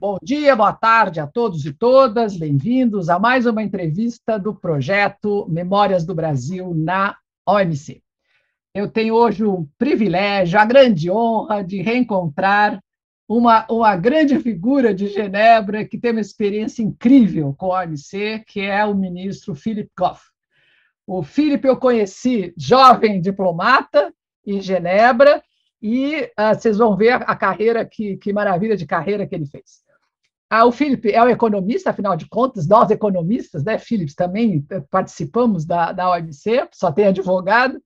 Bom dia, boa tarde a todos e todas, bem-vindos a mais uma entrevista do projeto Memórias do Brasil na OMC. Eu tenho hoje o privilégio, a grande honra de reencontrar uma, uma grande figura de Genebra que tem uma experiência incrível com a OMC, que é o ministro Philip Goff. O Philip eu conheci jovem diplomata em Genebra, e uh, vocês vão ver a carreira, que, que maravilha de carreira que ele fez. Ah, o Philip é um economista, afinal de contas, nós economistas, né, Philips, também participamos da, da OMC, só tem advogado,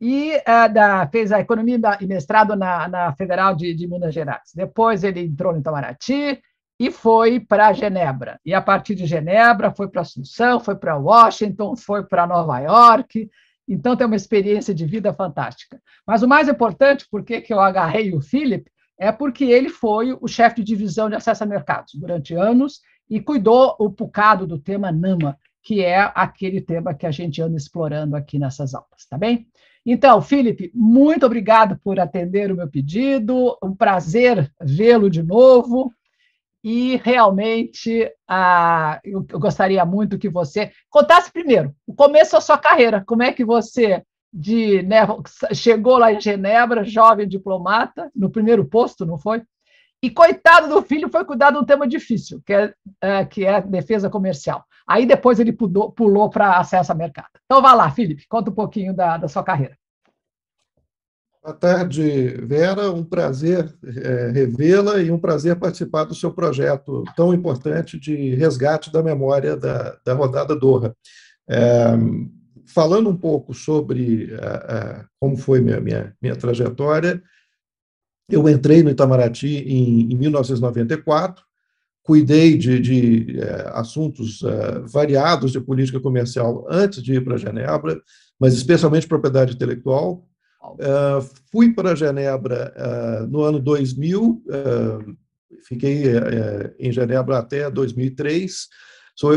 e uh, da, fez a economia e mestrado na, na Federal de, de, Minas Gerais. Depois ele entrou no Itamaraty e foi para Genebra. E a partir de Genebra foi para Assunção, foi para Washington, foi para Nova York. Então tem uma experiência de vida fantástica. Mas o mais importante, por que eu agarrei o Philip, é porque ele foi o chefe de divisão de acesso a mercados durante anos e cuidou o pucado do tema NAMA, que é aquele tema que a gente anda explorando aqui nessas aulas, tá bem? Então, Felipe, muito obrigado por atender o meu pedido, um prazer vê-lo de novo. E realmente ah, eu, eu, gostaria muito que você contasse primeiro o começo da sua carreira. Como é que você de, né, chegou lá em Genebra, jovem diplomata, no primeiro posto, não foi? E coitado do filho, foi cuidar de um tema difícil, que é, é que é defesa comercial. Aí depois ele pulou, para acesso a mercado. Então vá lá, Felipe, conta um pouquinho da, da sua carreira. Boa tarde, Vera. Um prazer é, revê-la e um prazer participar do seu projeto tão importante de resgate da memória da, da rodada Doha. É, falando um pouco sobre é, é como foi minha, minha, minha trajetória, eu entrei no Itamaraty em, em 1994, cuidei de, de é, assuntos é, variados de política comercial antes de ir para Genebra, mas especialmente propriedade intelectual. Uh, fui para Genebra uh, no ano 2000, uh, fiquei em Genebra até 2003. So,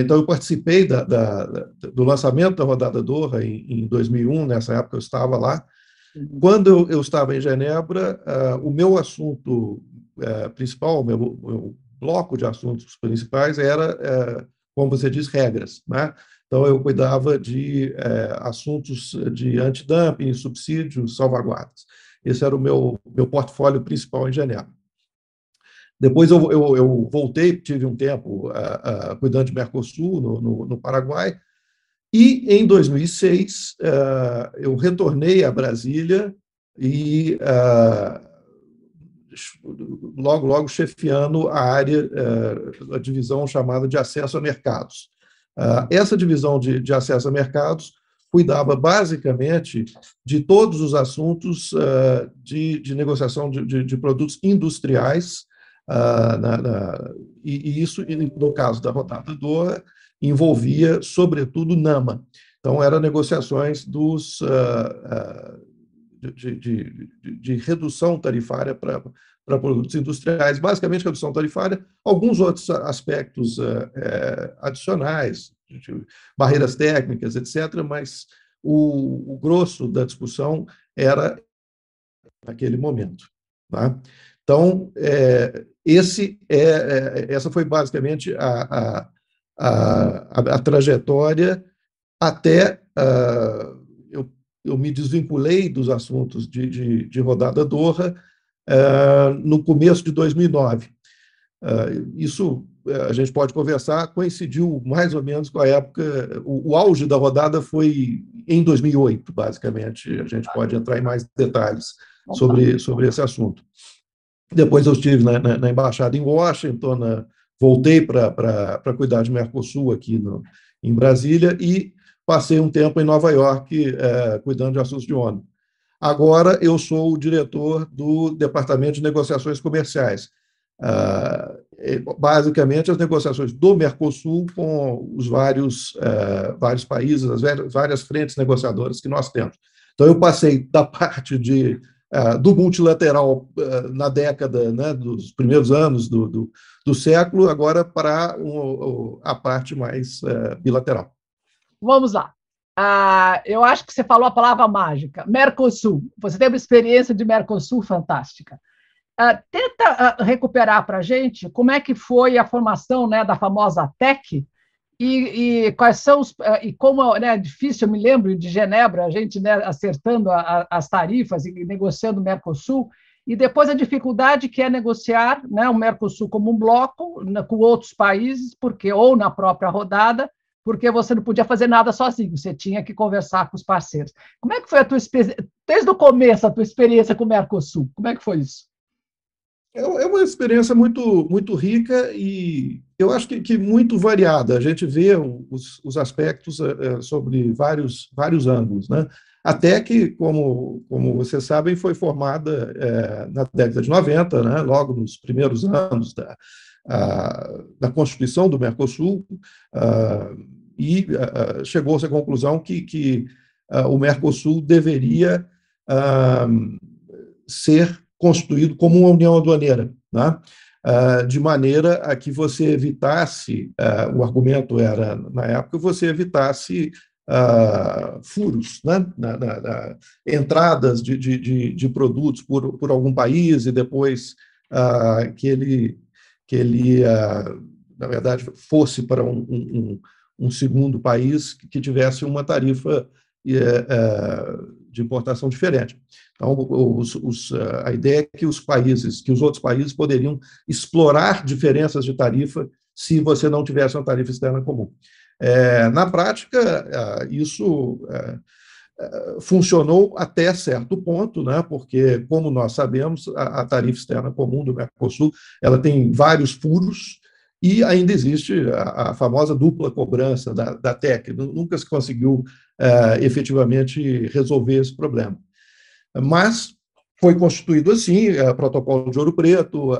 então, eu participei da, da, do lançamento da rodada Doha em, em 2001, nessa época eu estava lá. Uhum. Quando eu, eu estava em Genebra, uh, o meu assunto uh, principal, o meu, meu, bloco de assuntos principais era, uh, como você diz, regras. Né? Então, eu cuidava de assuntos de antidumping, subsídios, salvaguardas. Esse era o meu, meu portfólio principal em Genebra. Depois eu, eu, eu voltei, tive um tempo cuidando de Mercosul, no, no, no Paraguai, e em 2006 eh, eu retornei a Brasília e logo logo chefiando a área, a divisão chamada de acesso a mercados. Essa divisão de, de acesso a mercados cuidava basicamente de todos os assuntos de, de negociação de, de, de, produtos industriais, na, na, e, e, isso, no caso da rodada Doha, envolvia, sobretudo, NAMA. Então, eram negociações dos, uh, uh, de, de, de, de, redução tarifária para produtos industriais, basicamente redução tarifária, alguns outros aspectos uh, adicionais, barreiras técnicas, etc., mas o, o, grosso da discussão era naquele momento. Tá? Então, é, esse é, é, essa foi basicamente a, a a, a, a trajetória até uh, eu, eu me desvinculei dos assuntos de, de, de rodada Doha uh, no começo de 2009. Uh, isso a gente pode conversar, coincidiu mais ou menos com a época, o, o, auge da rodada foi em 2008, basicamente, a gente pode entrar em mais detalhes sobre, sobre esse assunto. Depois eu estive na, na, na embaixada em Washington, na, voltei para cuidar de Mercosul aqui no, em Brasília e passei um tempo em Nova York é, cuidando de assuntos de ONU. Agora eu sou o diretor do Departamento de Negociações Comerciais. Ah, basicamente, as negociações do Mercosul com os vários, é, vários países, as várias frentes negociadoras que nós temos. Então, eu passei da parte de é, do multilateral é, na década, né, dos primeiros anos do, do, do século, agora para a parte mais é, bilateral. Vamos lá. Ah, eu acho que você falou a palavra mágica, Mercosul. Você tem uma experiência de Mercosul fantástica. Uh, tenta uh, recuperar para a gente como é que foi a formação né, da famosa TEC e, e quais são os. Uh, e como né, é difícil, eu me lembro de Genebra, a gente né, acertando a, a, as tarifas e negociando o Mercosul, e depois a dificuldade que é negociar né, o Mercosul como um bloco né, com outros países, porque ou na própria rodada, porque você não podia fazer nada sozinho, você tinha que conversar com os parceiros. Como é que foi a tua desde o começo a tua experiência com o Mercosul? Como é que foi isso? É, é uma experiência muito, muito rica e eu acho que, que muito variada. A gente vê os, os aspectos é, sobre vários, vários ângulos. Né? Até que, como, como vocês sabem, foi formada é, na década de 90, né? logo nos primeiros anos da, a, da Constituição do Mercosul, a, e chegou-se à conclusão que, que o Mercosul deveria ser constituído como uma união aduaneira, né? Uh, de maneira a que você evitasse, uh, o argumento era, na época, você evitasse uh, furos, né? na, na, na entradas de, de, de, produtos por, por algum país e depois que ele, que ele na verdade, fosse para um, um, um segundo país que tivesse uma tarifa eh, eh, de importação diferente. Então, os, os, a ideia é que os países, que os outros países poderiam explorar diferenças de tarifa se você não tivesse uma tarifa externa comum. É, na prática, isso é, é, funcionou até certo ponto, né? porque, como nós sabemos, a, a, tarifa externa comum do Mercosul ela tem vários furos e ainda existe a, a famosa dupla cobrança da, da TEC. Nunca se conseguiu é, efetivamente resolver esse problema. Mas foi constituído assim, o protocolo de Ouro Preto,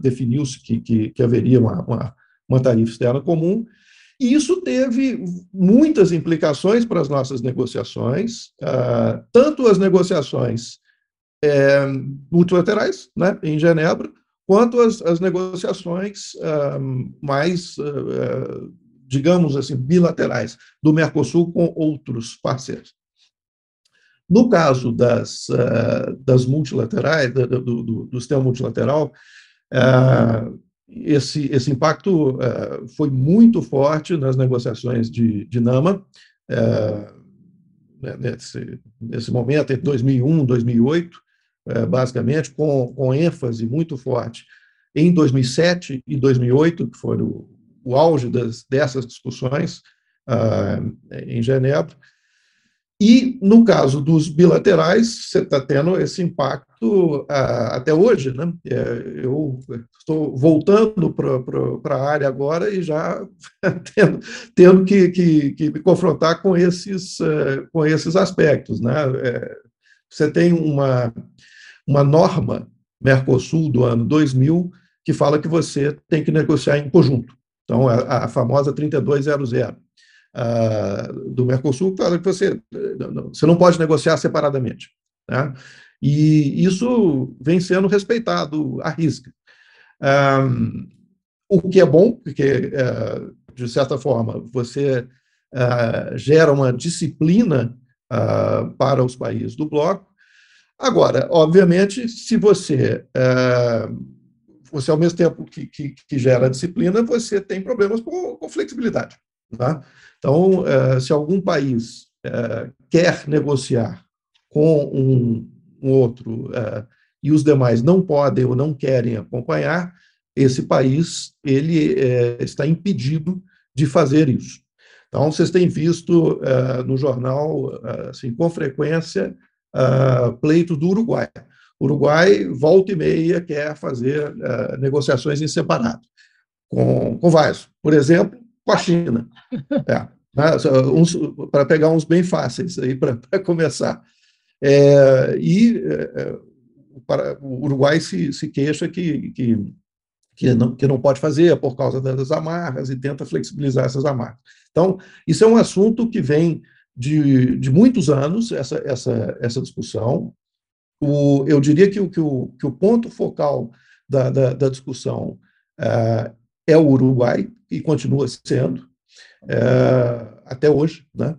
definiu-se que, que, que, haveria uma, uma, uma tarifa externa comum, e isso teve muitas implicações para as nossas negociações, uh, tanto as negociações é, multilaterais, né, em Genebra, quanto as negociações uh, mais, uh, digamos assim, bilaterais do Mercosul com outros parceiros. No caso das, das multilaterais, do, do, do sistema multilateral, esse, esse impacto foi muito forte nas negociações de, de Nama, né, nesse, nesse momento, entre 2001 e 2008, é, basicamente, com, com ênfase muito forte em 2007 e 2008, que foram o, o auge das, dessas discussões uh, em Genebra. E, no caso dos bilaterais, você está tendo esse impacto uh, até hoje. Né? É, eu estou voltando para a área agora e já tendo, tendo que, que, que, me confrontar com esses, uh, com esses aspectos. Né? É, você tem uma uma norma Mercosul do ano 2000 que fala que você tem que negociar em conjunto. Então, a, a famosa 3200 uh, ah, do Mercosul fala que você, você não pode negociar separadamente. Né? E isso vem sendo respeitado à risca. Um, o que é bom, porque, uh, de certa forma, você uh, gera uma disciplina para os países do bloco, Agora, obviamente, se você, é, você ao mesmo tempo que, que, que, gera disciplina, você tem problemas com, com flexibilidade. Tá? Então, é, se algum país é, quer negociar com um, um outro e os demais não podem ou não querem acompanhar, esse país ele está impedido de fazer isso. Então, vocês têm visto no jornal, assim, com frequência, uh, pleito do Uruguai. O Uruguai, volta e meia, quer fazer uh, negociações em separado com, com vários. Por exemplo, com a China. É, né, para pegar uns bem fáceis aí para começar. É, e é, para, o Uruguai se, se queixa que, que, que, não, que não pode fazer por causa das amarras e tenta flexibilizar essas amarras. Então, isso é um assunto que vem de, de muitos anos, essa, essa, essa discussão. O, eu diria que o, que, o, que o ponto focal da, da, da discussão uh, é o Uruguai, e continua sendo, uh, até hoje, né?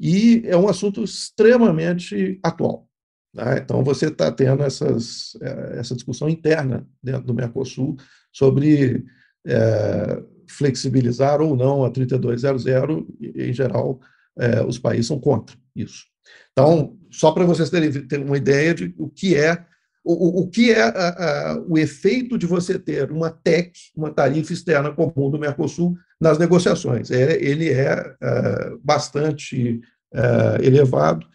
e é um assunto extremamente atual. Né? Então, você está tendo essas, é, essa discussão interna dentro do Mercosul sobre é, flexibilizar ou não a 3200, em geral, é, os países são contra isso. Então, só para vocês terem, uma ideia de o que é o, o que é a, a, o efeito de você ter uma TEC, uma tarifa externa comum do Mercosul, nas negociações. É, ele é, é bastante é, elevado,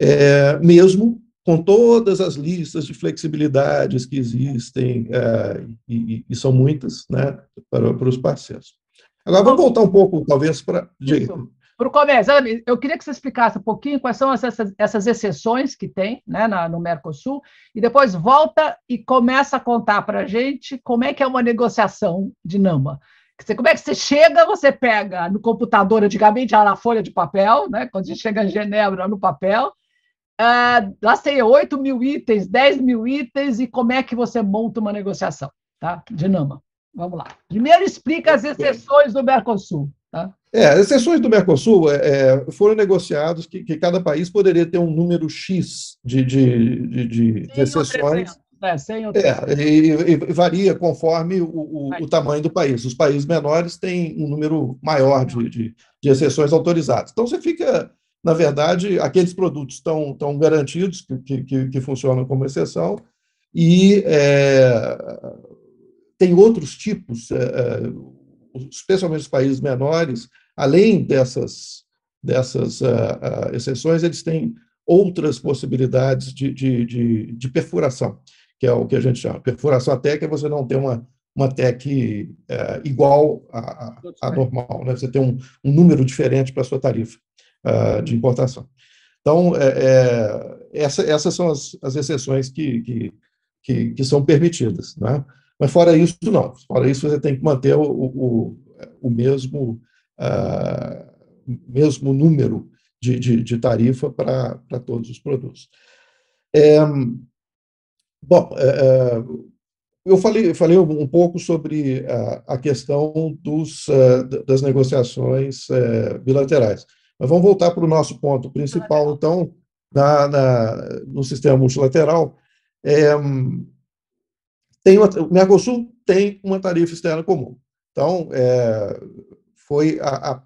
é, mesmo com todas as listas de flexibilidades que existem, e, e, são muitas, né, para, para os parceiros. Agora, vamos voltar um pouco, talvez, para. Para o comércio, eu queria que você explicasse um pouquinho quais são essas, essas exceções que tem né, na, no Mercosul, e depois volta e começa a contar para a gente como é que é uma negociação de NAMA. Como é que você chega, você pega no computador, antigamente era na folha de papel, né, quando você chega em Genebra, no papel, uh, lá tem 8 mil itens, 10 mil itens, e como é que você monta uma negociação tá, de NAMA. Vamos lá. Primeiro explica as exceções do Mercosul. Tá? É, as exceções do Mercosul é, é, foram negociados que, que, cada país poderia ter um número X de, de, de, de exceções. É, é e, e, varia conforme o, o, o, tamanho do país. Os países menores têm um número maior de, de, de exceções autorizadas. Então, você fica, na verdade, aqueles produtos estão, estão garantidos que, que, que funcionam como exceção, e é, tem outros tipos, é, é especialmente os países menores, além dessas, dessas uh, uh, exceções, eles têm outras possibilidades de, de, de, de, perfuração, que é o que a gente chama. Perfuração até que é você não ter uma, uma TEC uh, igual à, normal, né? você tem um, um número diferente para a sua tarifa de importação. Então, é, é, essa, essas são as, as exceções que, que, que, que são permitidas. Né? Mas fora isso, não. Fora isso, você tem que manter o, o, o mesmo, uh, mesmo número de, de, de tarifa para todos os produtos. É, bom, é, é, eu falei, falei um pouco sobre a, a questão dos, uh, das negociações uh, bilaterais. Mas vamos voltar para o nosso ponto principal, então, na, na no sistema multilateral. É, tem uma, o Mercosul tem uma tarifa externa comum. Então, é, foi a,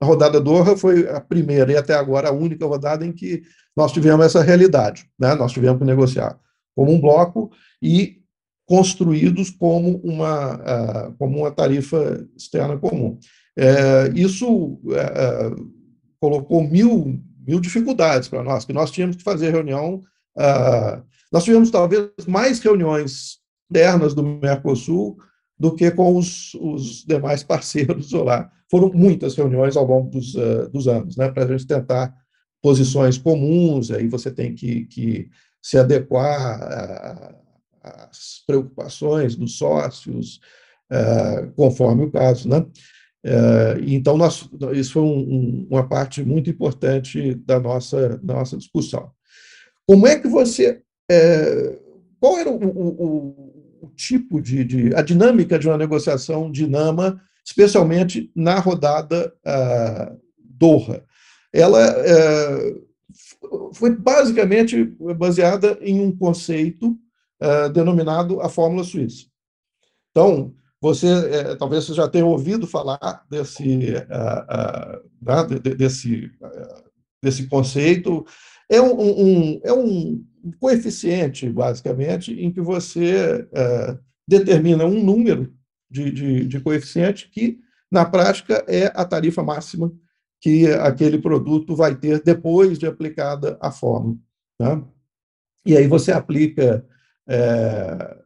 a, rodada Doha foi a primeira e até agora a única rodada em que nós tivemos essa realidade. Né? Nós tivemos que negociar como um bloco e construídos como uma, como uma tarifa externa comum. É, isso uh, colocou mil, mil dificuldades para nós, que nós tínhamos que fazer reunião. Uh, nós tivemos talvez mais reuniões internas do Mercosul do que com os, os demais parceiros lá. Foram muitas reuniões ao longo dos, uh, dos anos, né, para a gente tentar posições comuns, aí você tem que, que se adequar às preocupações dos sócios, uh, conforme o caso. Né? Uh, então, nós, isso foi um, um, uma parte muito importante da nossa, da nossa discussão. Como é que você. qual era o, o o tipo de, de, a dinâmica de uma negociação de Nama, especialmente na rodada uh, Doha. Ela uh, foi basicamente baseada em um conceito uh, denominado a fórmula suíça. Então, você eh, talvez você já tenha ouvido falar desse, né, desse, desse conceito. É um, um, é um coeficiente, basicamente, em que você é, determina um número de, de, de coeficiente que, na prática, é a tarifa máxima que aquele produto vai ter depois de aplicada a fórmula. Né? E aí você aplica. É,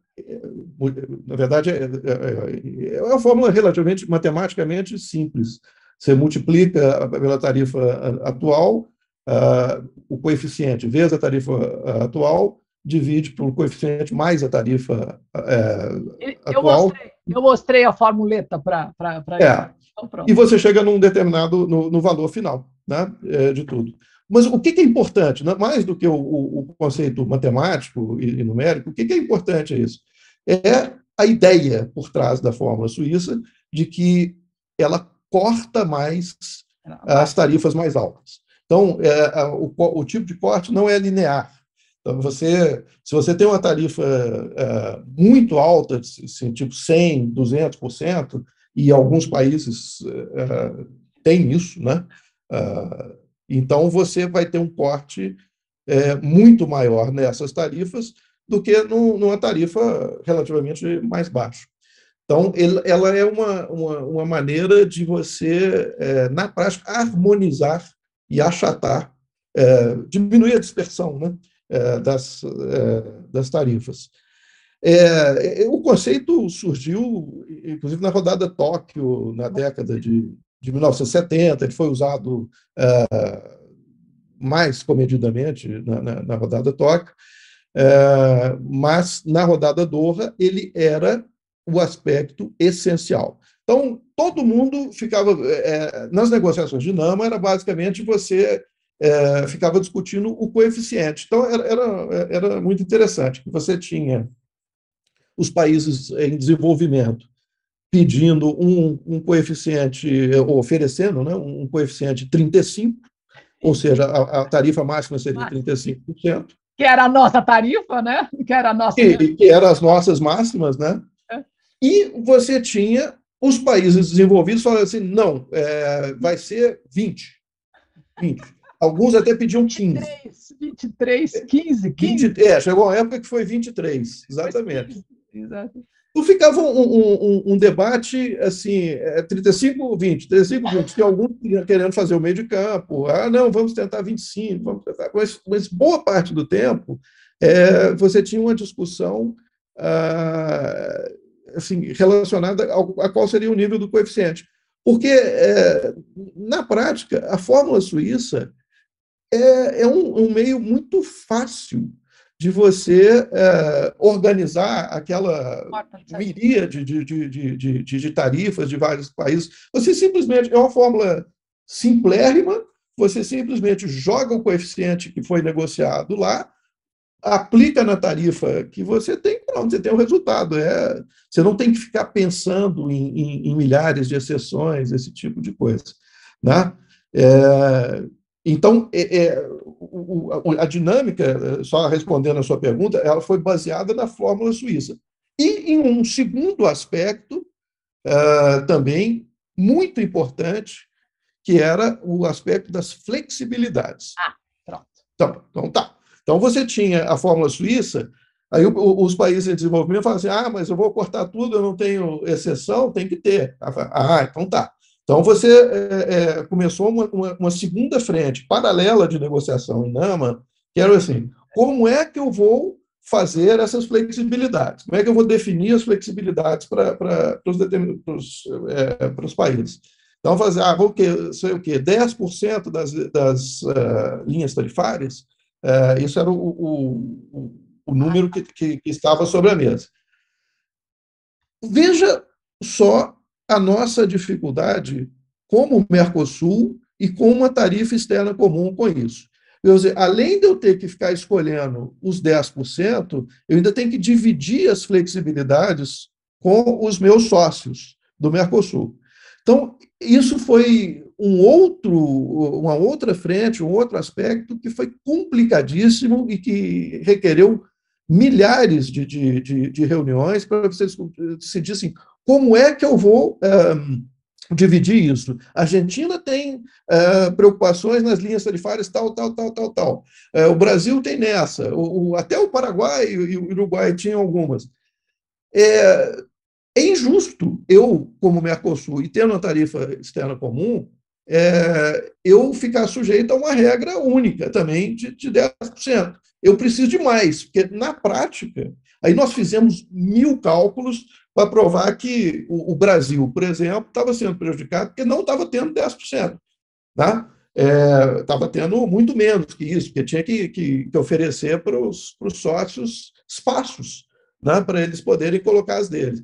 na verdade, é, é, é, uma fórmula relativamente matematicamente simples. Você multiplica pela tarifa atual uh, o coeficiente vezes a tarifa uh, atual, divide pelo coeficiente mais a tarifa uh, eu atual. Mostrei, eu mostrei a formuleta para. É. Então, e você chega num determinado no, no valor final né, é, de tudo. Mas o que é importante, né, mais do que o, conceito matemático e, e numérico, o que é importante é isso? É a ideia por trás da fórmula suíça de que ela corta mais as tarifas mais altas. Então, é, o, o, tipo de corte não é linear. Então, você, se você tem uma tarifa é, muito alta, assim, tipo 100%, 200%, e alguns países é, têm isso, né? É, então, você vai ter um corte é, muito maior nessas tarifas do que no, numa tarifa relativamente mais baixa. Então, ela é uma, uma, uma, maneira de você, é, na prática, harmonizar e achatar, é, diminuir a dispersão né, é, das, é, das tarifas. É, o conceito surgiu, inclusive, na rodada Tóquio, na década de, de 1970, ele foi usado é, mais comedidamente na, na, na rodada Tóquio, mas na rodada Doha ele era o aspecto essencial. Então, todo mundo ficava. É, nas negociações de NAMA, era basicamente você é, ficava discutindo o coeficiente. Então, era, era, era muito interessante, que você tinha os países em desenvolvimento pedindo um, um coeficiente, oferecendo né, um coeficiente 35, ou seja, a, a tarifa máxima seria 35%. Que era a nossa tarifa, né? Que era a nossa. Que, que eram as nossas máximas, né? E você tinha os países desenvolvidos falando assim: não, é, vai ser 20. 20. Alguns até pediam 15. 23, 23 15, 15. 20, é, chegou uma época que foi 23, exatamente. Exato. Então ficava um, um, um, debate assim, 35, 20, 35, 20, que alguns querendo fazer o meio de campo, ah, não, vamos tentar 25, vamos tentar. Mas, mas boa parte do tempo é, você tinha uma discussão ah, assim, relacionada ao, a qual seria o nível do coeficiente. Porque, é, na prática, a fórmula suíça é, é um, um, meio muito fácil de você é, organizar aquela miríade de, de, de, de, de tarifas de vários países. Você simplesmente, é uma fórmula simplérrima, você simplesmente joga o coeficiente que foi negociado lá, aplica na tarifa que você tem, pronto, você tem o resultado. É, você não tem que ficar pensando em, em, em milhares de exceções, esse tipo de coisa. Né? É, então, é, é, a dinâmica, só respondendo a sua pergunta, ela foi baseada na fórmula suíça. E em um segundo aspecto, uh, também muito importante, que era o aspecto das flexibilidades. Ah, pronto. Então, então tá. Então, você tinha a fórmula suíça, aí os países em desenvolvimento falam assim: ah, mas eu vou cortar tudo, eu não tenho exceção, tem que ter. Ah, então tá. Então, você é, é, começou uma, uma, uma, segunda frente paralela de negociação em NAMA, que era assim: como é que eu vou fazer essas flexibilidades? Como é que eu vou definir as flexibilidades para, os, é, países? Então, fazer, ah, vou que, sei o quê? 10% das, das uh, linhas tarifárias é, isso era o, o, o número que, que, que estava sobre a mesa. Veja só a nossa dificuldade como Mercosul e com uma tarifa externa comum com isso. Além de eu ter que ficar escolhendo os 10%, eu ainda tenho que dividir as flexibilidades com os meus sócios do Mercosul. Então, isso foi um outro, uma outra frente, um outro aspecto que foi complicadíssimo e que requereu milhares de, de, de, de reuniões para vocês decidir assim, como é que eu vou um, dividir isso? A Argentina tem uh, preocupações nas linhas tarifárias tal, tal, tal, tal, tal. Uh, o Brasil tem nessa. O, o, até o Paraguai e o Uruguai tinham algumas. É, é injusto eu, como Mercosul, e tendo uma tarifa externa comum, é, eu ficar sujeito a uma regra única também de, de 10%. Eu preciso de mais, porque na prática, aí nós fizemos mil cálculos para provar que o, o Brasil, por exemplo, estava sendo prejudicado porque não estava tendo 10%. Tá? Estava é, tendo muito menos que isso, porque tinha que, que, que oferecer para os sócios espaços né, para eles poderem colocar as deles.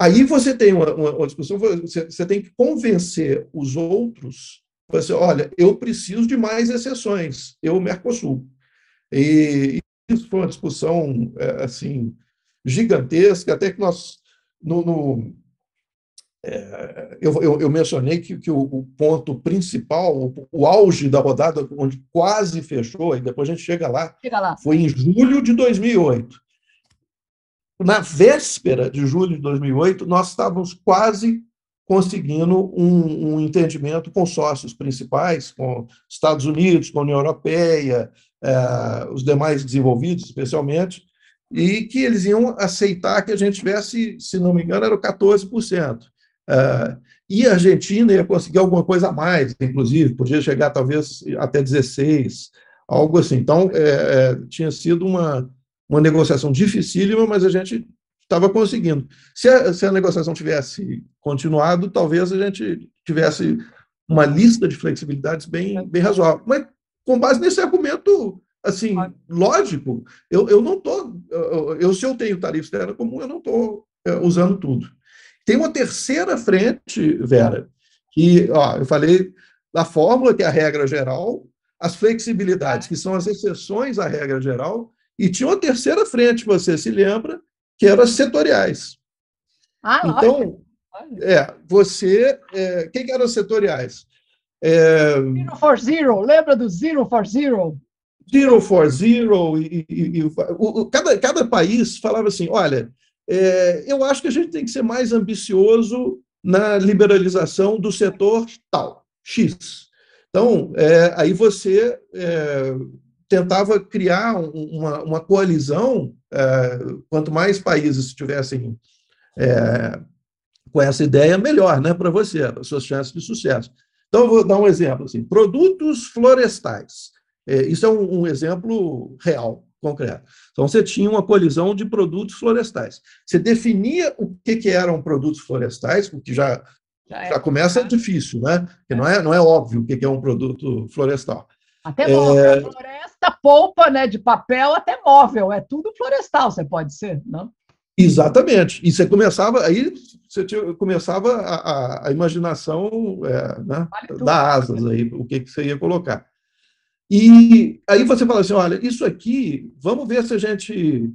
Aí você tem uma, uma, uma discussão, você, você, tem que convencer os outros, você, olha, eu preciso de mais exceções, eu, Mercosul. E isso foi uma discussão, é, assim, gigantesca, até que nós, no, no, é, eu, eu, eu, mencionei que, que o, o, ponto principal, o, o, auge da rodada, onde quase fechou, e depois a gente chega lá, chega lá, foi em julho de 2008. Na véspera de julho de 2008, nós estávamos quase conseguindo um, um entendimento com sócios principais, com Estados Unidos, com a União Europeia, é, os demais desenvolvidos, especialmente, e que eles iam aceitar que a gente tivesse, se não me engano, era 14%. Uh, e a Argentina ia conseguir alguma coisa a mais, inclusive, podia chegar talvez até 16, algo assim. Então, é, é, tinha sido uma, uma negociação dificílima, mas a gente estava conseguindo. Se a, se a negociação tivesse continuado, talvez a gente tivesse uma lista de flexibilidades bem, bem razoável. Mas, com base nesse argumento assim, lógico, eu, eu não estou. Eu, se eu tenho tarifa externa comum, eu não estou é, usando tudo. Tem uma terceira frente, Vera, que ó, eu falei da fórmula, que é a regra geral, as flexibilidades, que são as exceções à regra geral, e tinha uma terceira frente, você se lembra, que eram as setoriais. Ah, então, é, você. É, quem que eram as setoriais? É, zero for Zero, lembra do Zero for Zero? Zero for Zero, e, e, e o, cada, cada país falava assim: olha, é, eu acho que a gente tem que ser mais ambicioso na liberalização do setor tal, X. Então, é, aí você é, tentava criar uma, uma coalizão, é, quanto mais países estivessem é, com essa ideia, melhor né, para você, as suas chances de sucesso. Então, eu vou dar um exemplo. Assim, produtos florestais. É, isso é um, um exemplo real concreto. Então, você tinha uma colisão de produtos florestais. Você definia o que, que eram produtos florestais, o que já, já, é. já começa difícil, né? Porque não é, não é óbvio o que, que é um produto florestal. Até móvel. É... Floresta, polpa né, de papel, até móvel. É tudo florestal, você pode ser, não? Exatamente. E você começava, aí você tinha, começava a, a, imaginação é, né, vale da asas aí, o que, que você ia colocar. E aí você fala assim, olha, isso aqui, vamos ver se a gente...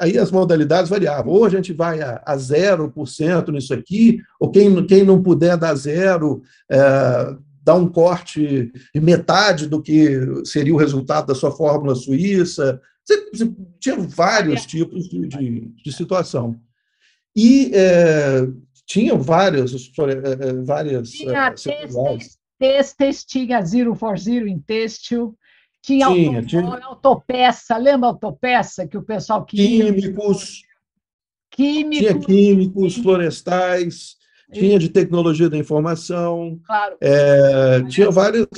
Aí as modalidades variavam. Ou a gente vai a, a 0% nisso aqui, ou quem, quem não puder dar zero, é, dá um corte de metade do que seria o resultado da sua fórmula suíça. Você, você tinha vários tipos de, de, de situação. E é, tinham várias, é, várias tinha é, Têxteis, tinha Zero for Zero em têxtil, tinha, tinha, auto, tinha... autopeça, lembra autopeça que o pessoal queria? Químicos. Químicos. Tinha químicos, florestais, tinha de tecnologia da informação. Claro. É, tinha várias,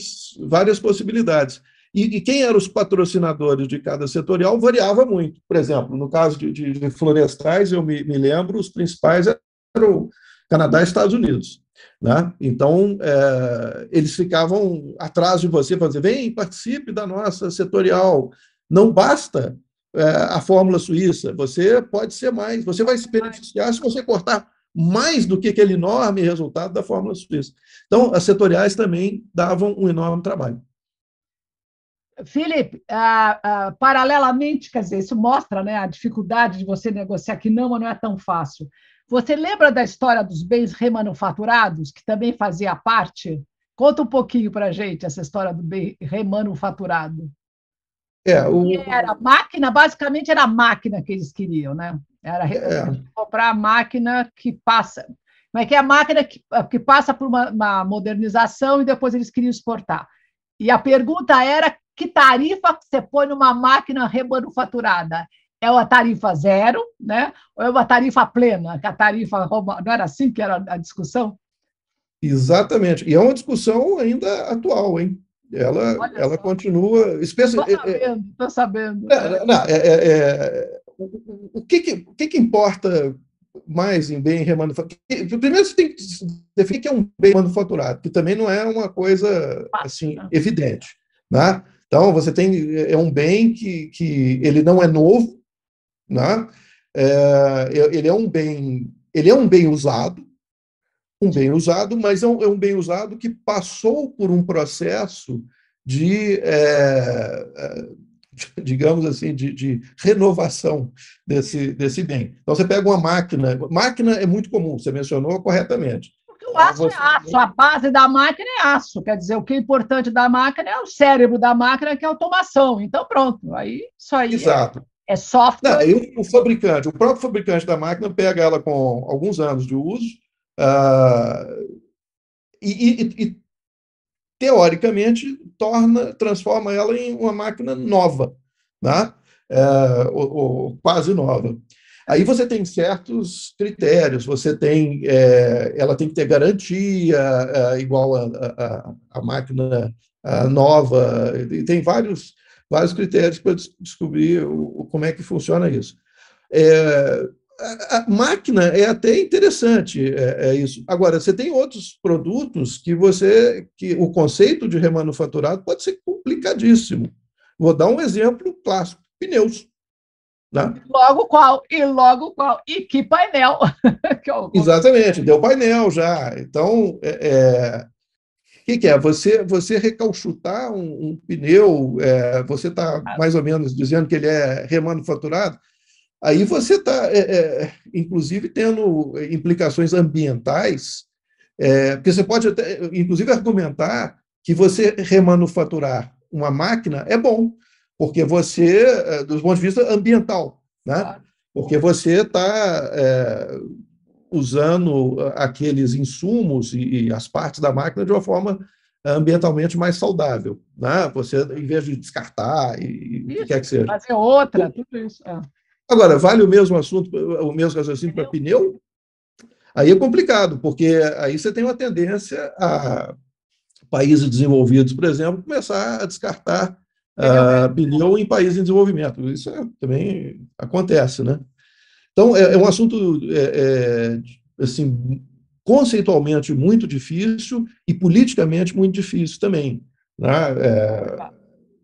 várias possibilidades. E, e, quem eram os patrocinadores de cada setorial variava muito. Por exemplo, no caso de, de florestais, eu me, me lembro, os principais eram Canadá e Estados Unidos. Né? Então, é, eles ficavam atrás de você dizer: vem, participe da nossa setorial. Não basta é, a fórmula suíça, você pode ser mais, você vai se beneficiar se você cortar mais do que aquele enorme resultado da fórmula suíça. Então, as setoriais também davam um enorme trabalho. Felipe, ah, ah, paralelamente, quer dizer, isso mostra né, a dificuldade de você negociar que não, mas não é tão fácil. Você lembra da história dos bens remanufaturados, que também fazia parte? Conta um pouquinho para a gente essa história do bem remanufaturado. É, o... Era máquina, basicamente era a máquina que eles queriam, né? Era é. comprar a máquina que passa. Como é que é a máquina que, que passa por uma, uma modernização e depois eles queriam exportar? E a pergunta era que tarifa você põe numa máquina remanufaturada? é uma tarifa zero, né? ou é uma tarifa plena, que a tarifa não era assim que era a discussão? Exatamente. E é uma discussão ainda atual, hein? Ela, ela continua. Estou sabendo, estou sabendo. É, não, é, é, é, o, que, que, o que, que importa mais em bem remanufaturado? Primeiro você tem que definir que é um bem manufaturado, que também não é uma coisa assim né? evidente. Né? Então, você tem é um bem que, que ele não é novo, né? É, ele é um bem, ele é um bem usado, um bem usado, mas é um, é um bem usado que passou por um processo de, é, digamos assim, de, de, renovação desse, desse bem. Então, você pega uma máquina, máquina é muito comum, você mencionou corretamente. Porque o aço é aço, a base da máquina é aço, quer dizer, o que é importante da máquina é o cérebro da máquina, que é a automação. Então, pronto, aí isso aí Exato. É, é software. Não, o, fabricante, o próprio fabricante da máquina pega ela com alguns anos de uso uh, e, e, e teoricamente, torna, transforma ela em uma máquina nova, né? É, ou, ou, quase nova. Aí você tem certos critérios, você tem, é, ela tem que ter garantia é, igual a, a, a máquina a nova, e tem vários, vários critérios para descobrir o, como é que funciona isso. É, a, máquina é até interessante, é, é, isso. Agora, você tem outros produtos que você, que o conceito de remanufaturado pode ser complicadíssimo. Vou dar um exemplo clássico: pneus. Né? Logo qual? E logo qual? E que painel? que Exatamente, deu painel já. Então, é, é o que, que, é? Você, você recalchutar um, um pneu, é, você está mais ou menos dizendo que ele é remanufaturado, Aí você está, é, é, inclusive, tendo implicações ambientais, é, porque você pode, até, inclusive, argumentar que você remanufaturar uma máquina é bom, porque você, é, do ponto de vista ambiental, né? porque você está é, usando aqueles insumos e, e, as partes da máquina de uma forma ambientalmente mais saudável, né? Você, em vez de descartar e o que quer que seja. Fazer outra, tudo isso. É. Agora, vale o mesmo assunto, o mesmo raciocínio para pneu? Aí é complicado, porque aí você tem uma tendência a países desenvolvidos, por exemplo, começar a descartar uh, pneu em países em desenvolvimento. Isso é, também acontece, né? Então, é, é um assunto, é, é, assim, conceitualmente muito difícil e politicamente muito difícil também. Né? É,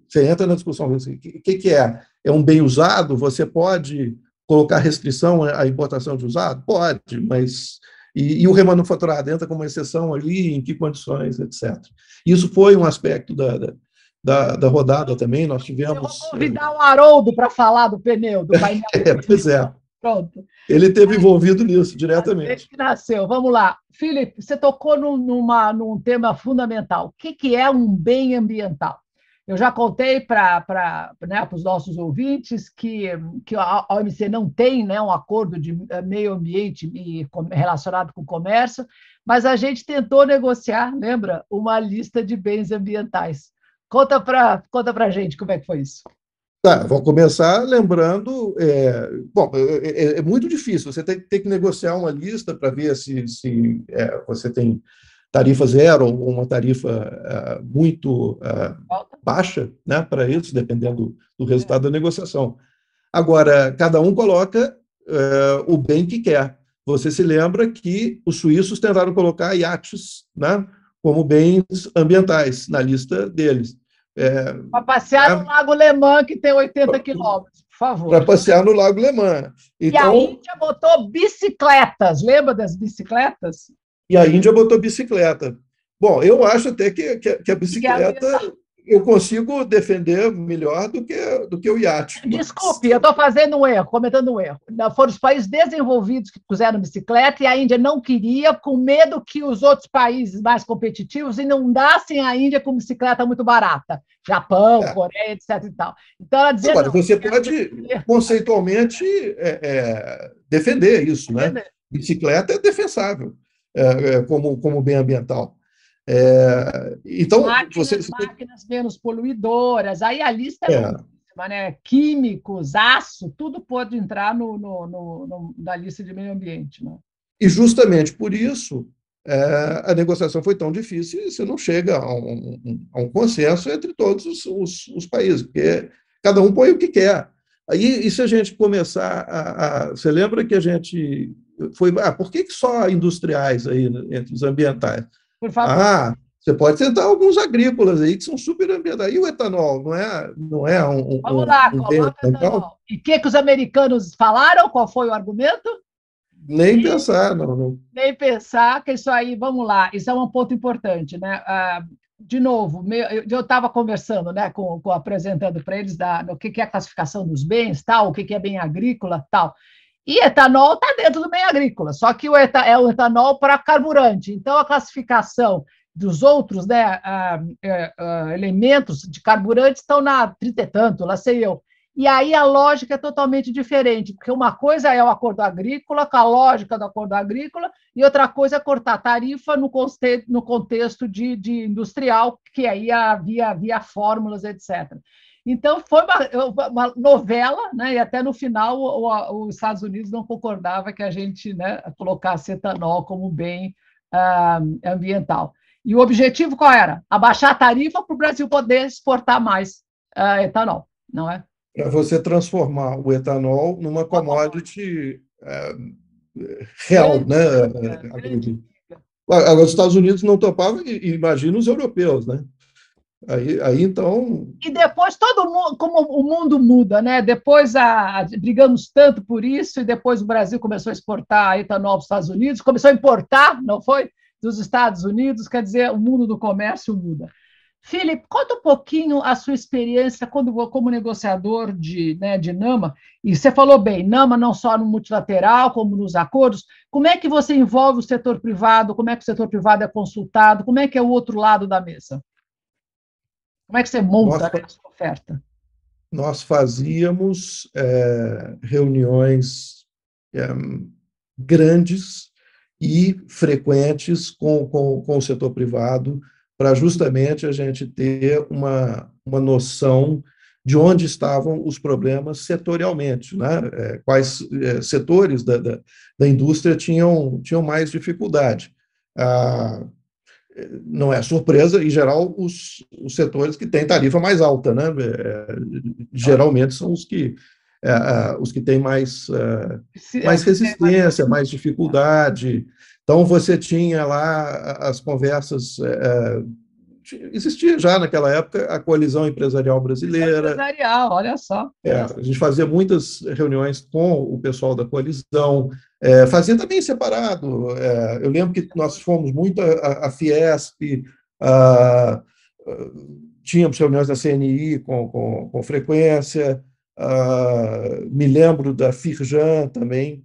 você entra na discussão, o que, que é? É um bem usado? Você pode colocar restrição à importação de usado? Pode, mas. E, e o remanufaturado entra como exceção ali, em que condições, etc. Isso foi um aspecto da, da, da rodada também. Nós tivemos. Eu vou convidar o Haroldo para falar do pneu, do painel. é, pois é. Pronto. Ele teve envolvido nisso diretamente. Desde que nasceu. Vamos lá. Felipe, você tocou num, numa, num tema fundamental. O que, que é um bem ambiental? Eu já contei para né, os nossos ouvintes que, que a OMC não tem né, um acordo de eh, meio ambiente relacionado com comércio, mas a gente tentou negociar, lembra, uma lista de bens ambientais. Conta para conta a gente como é que foi isso. Tá, vou começar lembrando. É, bom, é, é, é, muito difícil. Você tem, tem que negociar uma lista para ver se, se é, você tem tarifa zero ou uma tarifa uh, muito uh, baixa né, para isso, dependendo do resultado da negociação. Agora, cada um coloca uh, o bem que quer. Você se lembra que os suíços tentaram colocar iates né, como bens ambientais na lista deles. É, para passear no Lago Lemã, que tem 80 quilômetros, por favor. Para passear no Lago Lemã. Então, e a Índia botou bicicletas, lembra das bicicletas? E a Índia botou bicicleta. Bom, eu acho até que, que, que a bicicleta eu consigo defender melhor do que, do que o iate. Desculpe, eu estou fazendo um erro, cometendo um erro. Foram os países desenvolvidos que puseram bicicleta e a Índia não queria, com medo que os outros países mais competitivos inundassem a Índia com bicicleta muito barata. Japão, é. Coreia, etc. E tal. Então, ela dizia, Agora, você pode conceitualmente é, é, defender isso, né? Bicicleta é defensável. É, é, como, como bem ambiental. É, então, máquinas, você, máquinas menos poluidoras, aí a lista é, é né? Químicos, aço, tudo pode entrar no, no, no, no, na lista de meio ambiente. Né? E justamente por isso é, a negociação foi tão difícil e você não chega a um, a um consenso entre todos os, os, os, países, porque cada um põe o que quer. Aí, e se a gente começar a, a. Você lembra que a gente foi, ah, por que, que só industriais aí né, entre os ambientais? Por favor. Ah, você pode tentar alguns agrícolas aí que são super ambientais. E o etanol, não é, não é um. Vamos um, lá, um coloca etanol. E o que, que os americanos falaram? Qual foi o argumento? Nem e, pensar, não, não, Nem pensar que isso aí, vamos lá, isso é um ponto importante, né? Ah, de novo, eu estava conversando, né, com, com apresentando para eles da, o que, que é a classificação dos bens, tal, o que, que é bem agrícola, tal. E etanol está dentro do bem agrícola, só que o eta, é o etanol para carburante. Então, a classificação dos outros né, elementos de carburante estão na trinta e tanto, lá sei eu. E aí a lógica é totalmente diferente, porque uma coisa é o acordo agrícola, com a lógica do acordo agrícola, e outra coisa é cortar tarifa no, contexto, no contexto de, de industrial, que aí havia, havia fórmulas, etc. Então, foi uma, uma, novela, né? e até no final o, os Estados Unidos não concordava que a gente né, colocasse etanol como bem uh, ambiental. E o objetivo qual era? Abaixar a tarifa para o Brasil poder exportar mais uh, etanol, não é? Para você transformar o etanol numa commodity uh, real, né? Agora, os Estados Unidos não topavam, imagina os europeus, né? Aí, aí então. E depois todo mundo, como o mundo muda, né? Depois a, brigamos tanto por isso, e depois o Brasil começou a exportar etanol para os Estados Unidos, começou a importar, não foi? Dos Estados Unidos, quer dizer, o mundo do comércio muda. Felipe, conta um pouquinho a sua experiência quando, como negociador de, né, de NAMA, e você falou bem, NAMA não só no multilateral, como nos acordos, como é que você envolve o setor privado, como é que o setor privado é consultado, como é que é o outro lado da mesa? Como é que você monta nós, a sua oferta? Nós fazíamos é, reuniões é, grandes e frequentes com, com, com o setor privado, para justamente a gente ter uma, uma noção de onde estavam os problemas setorialmente, né? É, quais é, setores da, da, da, indústria tinham, tinham mais dificuldade. Ah, não é surpresa, em geral, os, os setores que têm tarifa mais alta, né? É, geralmente são os que, é, é os que têm mais, é, mais resistência, mais dificuldade, então, você tinha lá as conversas. É, existia já naquela época a coalizão empresarial brasileira. Empresarial, olha só. É, a gente fazia muitas reuniões com o pessoal da coalizão, é, fazia também separado. É, eu lembro que nós fomos muito a, a Fiesp, a, a, tínhamos reuniões da CNI com, com, com frequência, me lembro da Firjan também,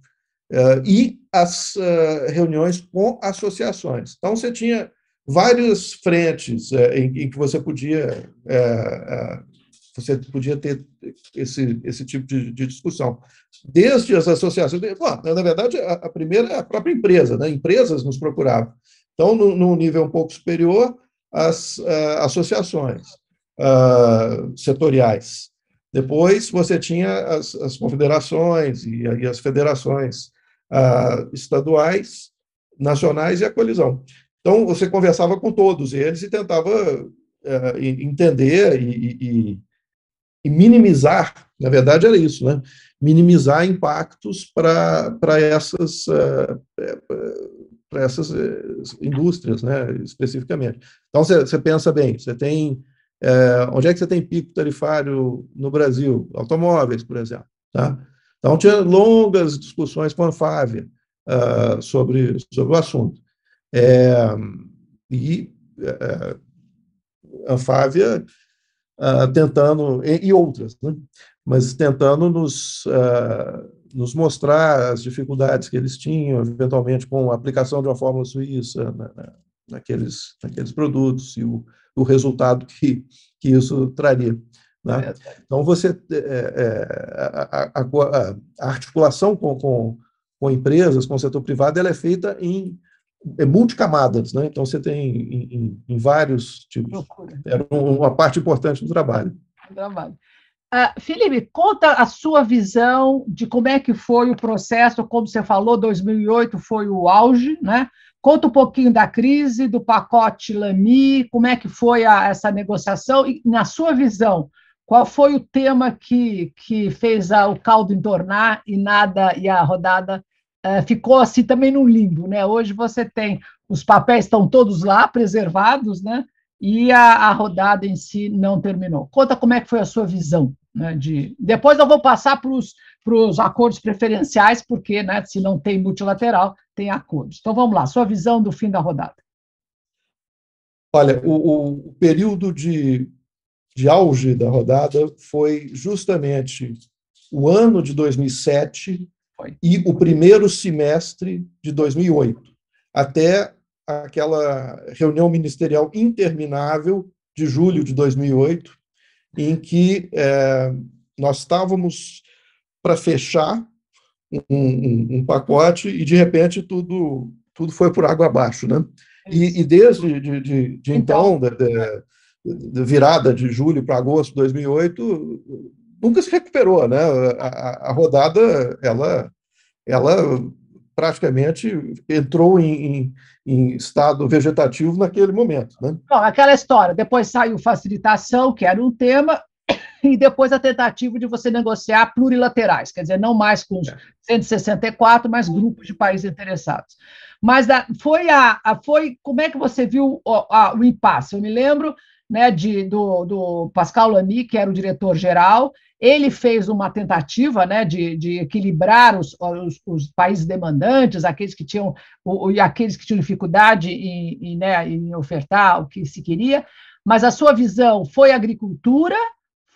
Uh, e as uh, reuniões com associações. Então, você tinha várias frentes uh, em, em, que você podia, você podia ter esse, esse tipo de, de discussão. Desde as associações, bom, na verdade, a, a, primeira é a própria empresa, né? empresas nos procuravam. Então, no, no nível um pouco superior, as associações setoriais. Depois, você tinha as, as confederações e, e as federações uh, estaduais, nacionais e a colisão. Então, você conversava com todos eles e tentava uh, entender e, e, e, minimizar, na verdade era isso, né? minimizar impactos para essas, para essas indústrias, né? especificamente. Então, você, pensa bem, você tem é, onde é que você tem pico tarifário no Brasil? Automóveis, por exemplo. Tá? Então, tinha longas discussões com a Anfávia uh, sobre, sobre o assunto. É, e é, a Anfávia uh, tentando, e, e outras, né? mas tentando nos, uh, nos mostrar as dificuldades que eles tinham, eventualmente com a aplicação de uma fórmula suíça na, na, naqueles, naqueles produtos e o, o resultado que, que isso traria. Né? Então, você, é, é, a, a, a, a, articulação com, com, com, empresas, com o setor privado, ela é feita em é multicamadas, né? então você tem em, em, em vários tipos. Era uma parte importante do trabalho. trabalho. Uh, Felipe, conta a sua visão de como é que foi o processo, como você falou, 2008 foi o auge, né? Conta um pouquinho da crise, do pacote Lamy, como é que foi a, essa negociação e, na sua visão, qual foi o tema que, que fez a, o caldo entornar e nada e a rodada uh, ficou assim também no limbo, né? Hoje você tem os papéis estão todos lá preservados, né? E a, a rodada em si não terminou. Conta como é que foi a sua visão, né? De depois eu vou passar para os acordos preferenciais, porque, né? Se não tem multilateral, tem acordos. Então vamos lá, sua visão do fim da rodada. Olha, o, o período de, de auge da rodada foi justamente o ano de 2007 foi. e o primeiro semestre de 2008, até aquela reunião ministerial interminável de julho de 2008, em que é, nós estávamos para fechar um, um, um, pacote e, de repente, tudo, tudo foi por água abaixo. Né? E, e desde de, de, de então, então da, virada de julho para agosto de 2008, nunca se recuperou. Né? A, a rodada ela, ela praticamente entrou em, em, em, estado vegetativo naquele momento. Né? Bom, aquela história, depois saiu facilitação, que era um tema, e depois a tentativa de você negociar plurilaterais, quer dizer, não mais com os 164, mas grupos de países interessados. Mas foi a, a, foi como é que você viu o, a, o impasse? Eu me lembro né, de, do, do Pascal Lamy, que era o diretor-geral, ele fez uma tentativa né, de, de equilibrar os, os, os, países demandantes, aqueles que tinham o, e aqueles que tinham dificuldade em, em, né, em ofertar o que se queria, mas a sua visão foi agricultura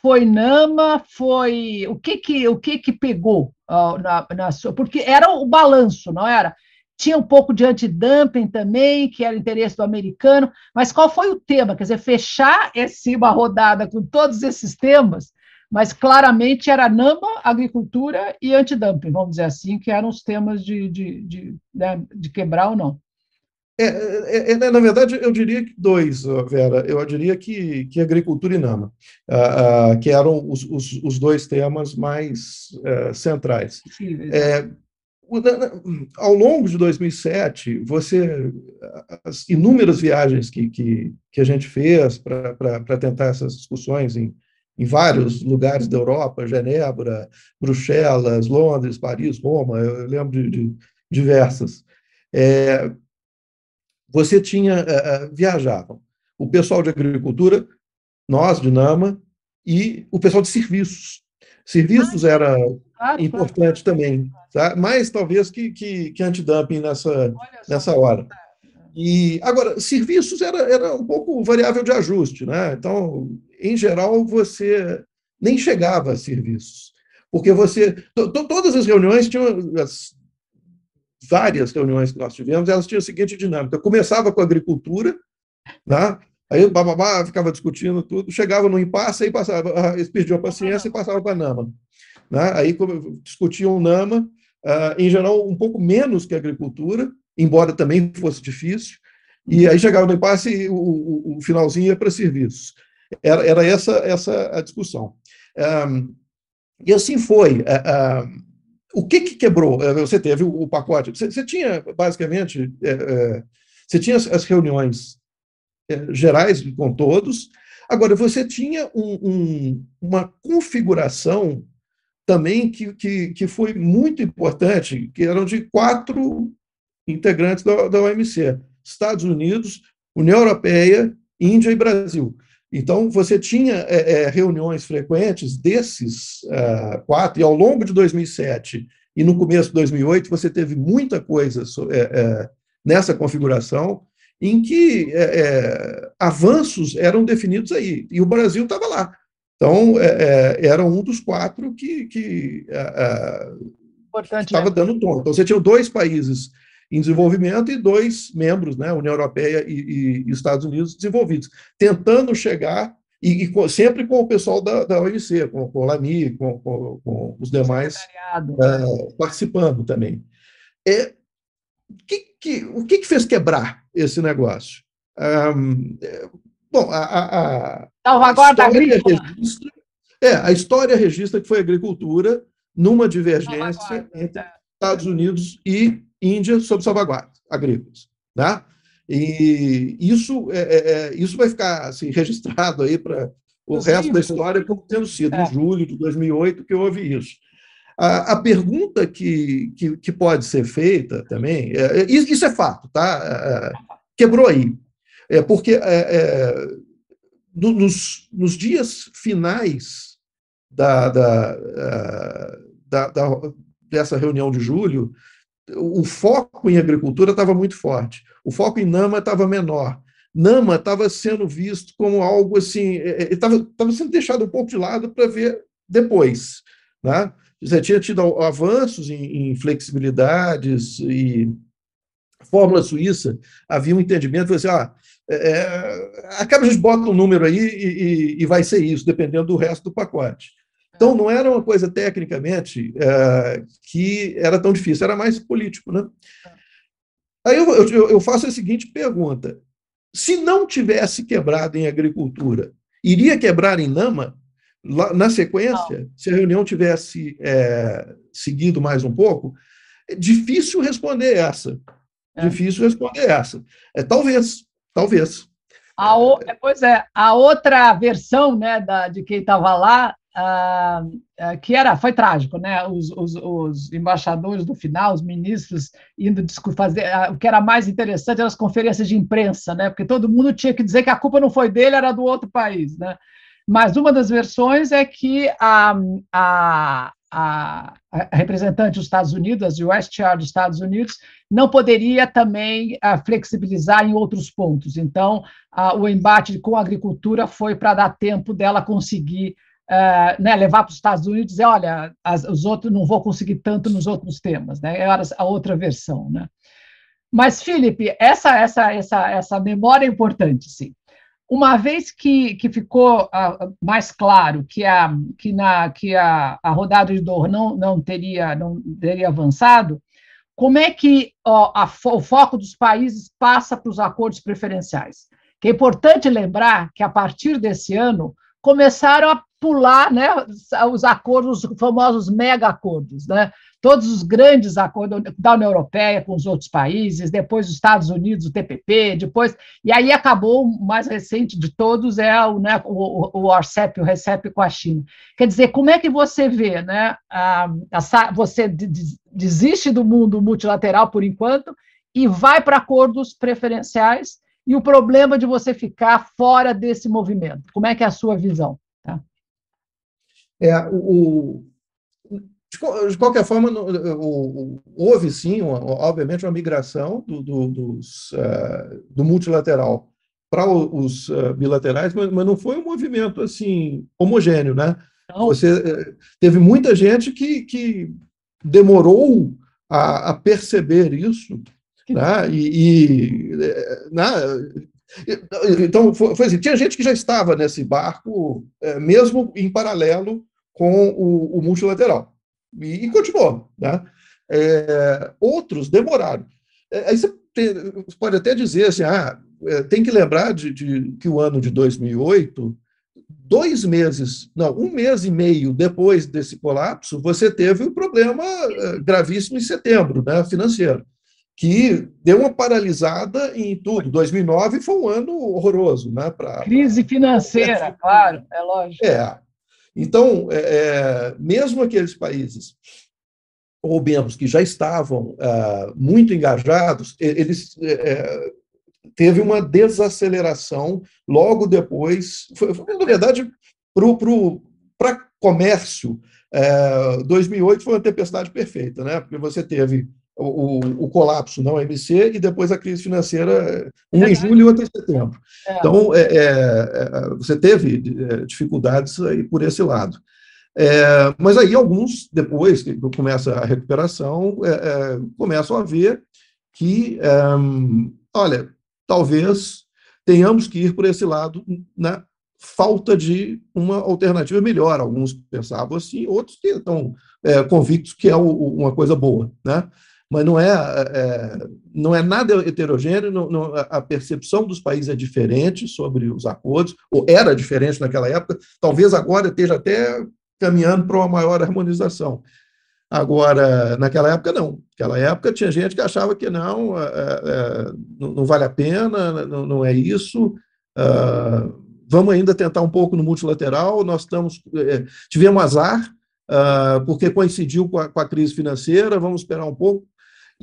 foi Nama, foi o que que o que que pegou uh, na, na sua, porque era o balanço, não era? Tinha um pouco de antidumping também, que era interesse do americano, mas qual foi o tema? Quer dizer, fechar esse, uma rodada com todos esses temas, mas claramente era NAMA, agricultura e antidumping, vamos dizer assim, que eram os temas de, de, de, né, de quebrar ou não. É, é, é, na verdade, eu diria que dois, Vera. Eu diria que, que agricultura e NAMA, uh, uh, que eram os, os, os, dois temas mais uh, centrais. É, ao longo de 2007, você, as inúmeras viagens que, que, que a gente fez para tentar essas discussões em, em vários lugares da Europa, Genebra, Bruxelas, Londres, Paris, Roma, eu lembro de, de diversas. É, você tinha, uh, viajavam o pessoal de agricultura, nós de Nama, e o pessoal de serviços. Serviços era importante também, tá? mais talvez que, que, que antidumping nessa, nessa hora. E agora, serviços era, era um pouco variável de ajuste, né? Então, em geral, você nem chegava a serviços, porque você todas as reuniões tinham as várias reuniões que nós tivemos, elas tinham a seguinte dinâmica: começava com agricultura, né? aí bababá, ficava discutindo tudo, chegava no impasse, aí passava, ah, eles perdiam a paciência e passava para a NAMA. Né? Aí discutiam NAMA, uh, em geral, um pouco menos que agricultura, embora também fosse difícil, e aí chegava no impasse e o, o, o finalzinho ia para serviços. Era, era essa, essa a discussão. Um, e assim foi. Uh, o que, que quebrou? É, você teve o, pacote. Você, você tinha, basicamente, é, é, você tinha as, reuniões é, gerais com todos. Agora, você tinha um, um, uma configuração também que, que, que foi muito importante, que eram de quatro integrantes da, da OMC: Estados Unidos, União Europeia, Índia e Brasil. Então, você tinha é, é, reuniões frequentes desses uh, quatro, e ao longo de 2007 e no começo de 2008, você teve muita coisa é, é, nessa configuração, em que é, avanços eram definidos aí, e o Brasil estava lá. Então, era um dos quatro que, que estava né? dando tom. Então, você tinha dois países em desenvolvimento e dois membros, né, União Europeia e, e, Estados Unidos, desenvolvidos, tentando chegar, e, e, sempre com o pessoal da, da OMC, com, com o Lami, com, com, com os demais uh, participando também. É, que, que, o que, que fez quebrar esse negócio? Um, é, bom, a, a, a, Salvaguarda agrícola. Registra, é, a história registra que foi agricultura numa divergência entre é. Estados Unidos e Índia sob salvaguardas agrícolas. Né? E isso, é, é, é, isso vai ficar assim, registrado aí para o resto da história como tendo sido é. em julho de 2008 que houve isso. A, a pergunta que, que, que, pode ser feita também, é, é isso é fato, tá? quebrou aí. É porque nos, nos dias finais da, da, da, da, dessa reunião de julho, o foco em agricultura estava muito forte, o foco em NAMA estava menor. Nama estava sendo visto como algo assim, estava é, sendo deixado um pouco de lado para ver depois. Né? Você tinha tido avanços em, em flexibilidades e fórmula suíça havia um entendimento, assim, ah, é, é, acaba a gente bota um número aí e, e, e, vai ser isso, dependendo do resto do pacote. Então, não era uma coisa tecnicamente é, que era tão difícil, era mais político. Né? Aí eu, eu, eu faço a seguinte pergunta: se não tivesse quebrado em agricultura, iria quebrar em Nama? na sequência, não. se a reunião tivesse é, seguido mais um pouco, é difícil responder essa. É. Difícil responder essa. É, talvez, talvez. A o, é, pois é, a outra versão né, da, de quem estava lá, ah, ah, que era, foi trágico, né? Os, os, os, embaixadores do final, os ministros indo fazer. Ah, o que era mais interessante eram as conferências de imprensa, né? Porque todo mundo tinha que dizer que a culpa não foi dele, era do outro país, né? Mas uma das versões é que a, a, a, representante dos Estados Unidos, a USTR dos Estados Unidos, não poderia também flexibilizar em outros pontos. Então, o embate com a agricultura foi para dar tempo dela conseguir Uh, né, levar para os Estados Unidos e dizer, olha, as, os outros não vou conseguir tanto nos outros temas, né? Era a outra versão, né? Mas, Felipe, essa, essa, essa, essa memória é importante, sim. Uma vez que, que ficou uh, mais claro que a, que na, que a, a rodada de dor não, não, teria, não teria avançado, como é que ó, a, o foco dos países passa para os acordos preferenciais? Que é importante lembrar que, a partir desse ano, começaram a pular né, os acordos, os famosos mega acordos, né? todos os grandes acordos da União Europeia com os outros países, depois os Estados Unidos, o TPP, depois e aí acabou o mais recente de todos é o, né, o, o ORCEP, o RECEP com a China. Quer dizer, como é que você vê, né? A, a, você desiste do mundo multilateral por enquanto e vai para acordos preferenciais e o problema de você ficar fora desse movimento. Como é que é a sua visão? É, o, de qualquer forma, houve sim, obviamente, uma migração do, do, dos, uh, do multilateral para os uh, bilaterais, mas, não foi um movimento assim homogêneo, né? Não. Você uh, teve muita gente que, que demorou a, a perceber isso, né? E, e né? então foi, assim, tinha gente que já estava nesse barco, mesmo em paralelo com o, o multilateral e, e continuou. Né? É, outros demoraram. É, aí você, tem, você, pode até dizer assim, ah, é, tem que lembrar de, de, que o ano de 2008, dois meses, não, um mês e meio depois desse colapso, você teve um problema é, gravíssimo em setembro, né, financeiro, que deu uma paralisada em tudo. 2009 foi um ano horroroso, né? Pra, Crise financeira, claro, é lógico. É, então, é, é, mesmo aqueles países ou membros que já estavam ah, muito engajados, eles é, é teve uma desaceleração logo depois. Foi, foi na verdade, para comércio, é, 2008 foi uma tempestade perfeita, né? Porque você teve o, o, colapso na OMC e depois a crise financeira, um em julho e outro em setembro. É. Então, é, é, é, você teve é, dificuldades aí por esse lado. É, mas aí alguns, depois que começa a recuperação, começam a ver que, olha, talvez tenhamos que ir por esse lado na falta de uma alternativa melhor. Alguns pensavam assim, outros que estão convictos que é uma coisa boa, né? Mas não é, é não é nada heterogêneo, não, não, a percepção dos países é diferente sobre os acordos, ou era diferente naquela época, talvez agora esteja até caminhando para uma maior harmonização. Agora, naquela época, não. Naquela época tinha gente que achava que não, é, é, não, não, vale a pena, não, não é isso. Uh, vamos ainda tentar um pouco no multilateral. Nós estamos, é, tivemos azar, porque coincidiu com a, com a, crise financeira, vamos esperar um pouco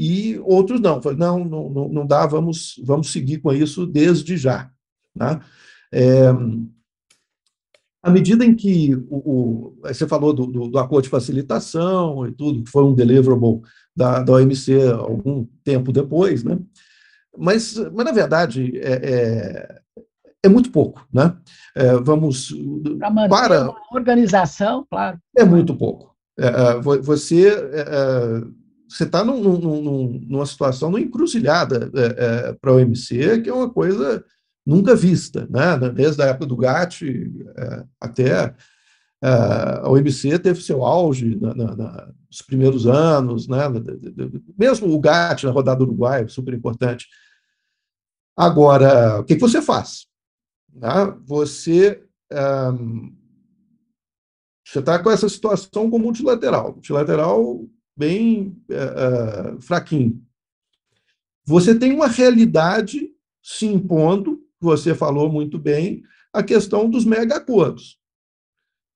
e outros não, não, não, não dá, vamos, vamos seguir com isso desde já. Né? É, à medida em que o, o você falou do, do, do, acordo de facilitação e tudo, que foi um deliverable da, da OMC algum tempo depois, né? mas, mas, na verdade, é, é, é muito pouco. Né? É, vamos. Para manter para uma organização, claro. É muito pouco. É, é, você você está num, num, numa situação, numa encruzilhada para a OMC, que é uma coisa nunca vista, né? desde a época do GATT até a OMC teve seu auge na, na, na, nos primeiros anos, né? mesmo o GATT na rodada do Uruguai, super importante. Agora, o que, que você faz? Né? Você um, você está com essa situação com multilateral, multilateral bem uh, fraquinho. Você tem uma realidade se impondo, você falou muito bem, a questão dos mega acordos.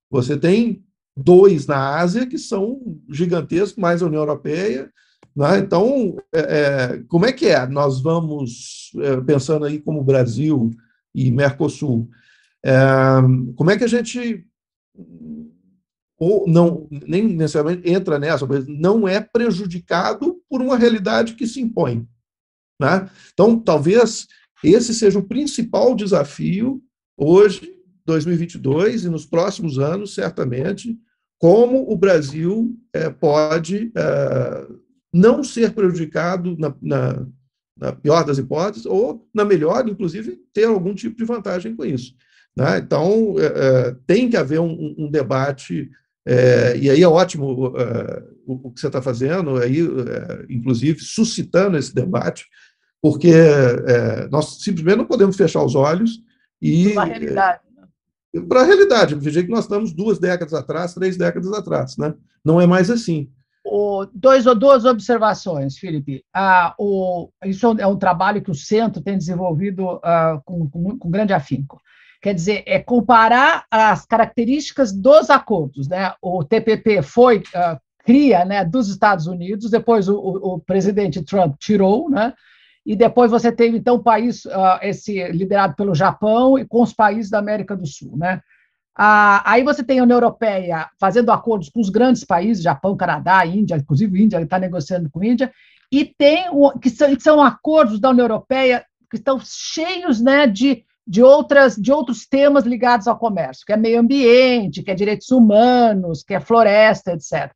Você tem dois na Ásia que são gigantescos, mais a União Europeia. Né? Então, é, é, como é que é? Nós vamos, é, pensando aí como Brasil e Mercosul, é, como é que a gente ou não nem necessariamente entra nessa, mas não é prejudicado por uma realidade que se impõe. Né? Então, talvez esse seja o principal desafio hoje 2022 e nos próximos anos, certamente, como o Brasil é, pode é, não ser prejudicado na, na, na, pior das hipóteses, ou, na melhor, inclusive, ter algum tipo de vantagem com isso. Né? Então, é, tem que haver um, um debate, é, e aí é ótimo é, o, o, que você está fazendo, aí, inclusive, suscitando esse debate, porque nós simplesmente não podemos fechar os olhos e. Uma realidade para a realidade. Veja que nós estamos duas décadas atrás, três décadas atrás, né? Não é mais assim. O, dois ou duas observações, Felipe. Ah, o, isso é um trabalho que o centro tem desenvolvido ah, com, com, com, grande afinco. Quer dizer, é comparar as características dos acordos. Né? O TPP foi ah, cria né, dos Estados Unidos, depois o, o, o presidente Trump tirou, né? e depois você teve, então, o país, uh, esse liderado pelo Japão e com os países da América do Sul, né? Ah, aí você tem a União Europeia fazendo acordos com os grandes países, Japão, Canadá, Índia, inclusive Índia está negociando com a Índia, e tem que são, que são acordos da União Europeia que estão cheios né, de, de, outras, de outros temas ligados ao comércio, que é meio ambiente, que é direitos humanos, que é floresta, etc.